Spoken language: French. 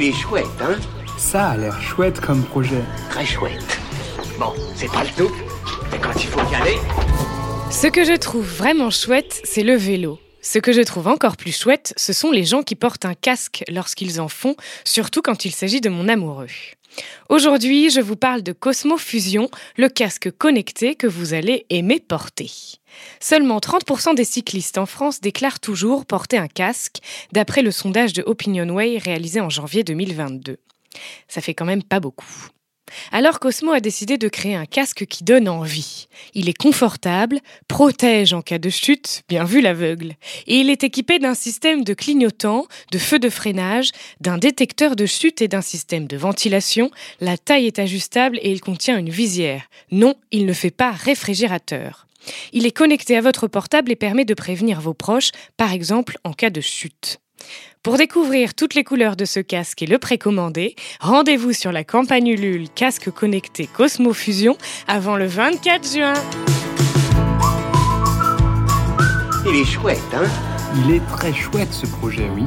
Il est chouette, hein Ça a l'air chouette comme projet. Très chouette. Bon, c'est pas le tout, mais quand il faut y aller... Ce que je trouve vraiment chouette, c'est le vélo. Ce que je trouve encore plus chouette, ce sont les gens qui portent un casque lorsqu'ils en font, surtout quand il s'agit de mon amoureux. Aujourd'hui, je vous parle de Cosmo Fusion, le casque connecté que vous allez aimer porter. Seulement 30% des cyclistes en France déclarent toujours porter un casque, d'après le sondage de OpinionWay réalisé en janvier 2022. Ça fait quand même pas beaucoup. Alors Cosmo a décidé de créer un casque qui donne envie. Il est confortable, protège en cas de chute, bien vu l'aveugle, et il est équipé d'un système de clignotant, de feu de freinage, d'un détecteur de chute et d'un système de ventilation. La taille est ajustable et il contient une visière. Non, il ne fait pas réfrigérateur. Il est connecté à votre portable et permet de prévenir vos proches, par exemple en cas de chute. Pour découvrir toutes les couleurs de ce casque et le précommander, rendez-vous sur la campagne Ulule Casque Connecté Cosmo Fusion avant le 24 juin. Il est chouette, hein? Il est très chouette ce projet, oui.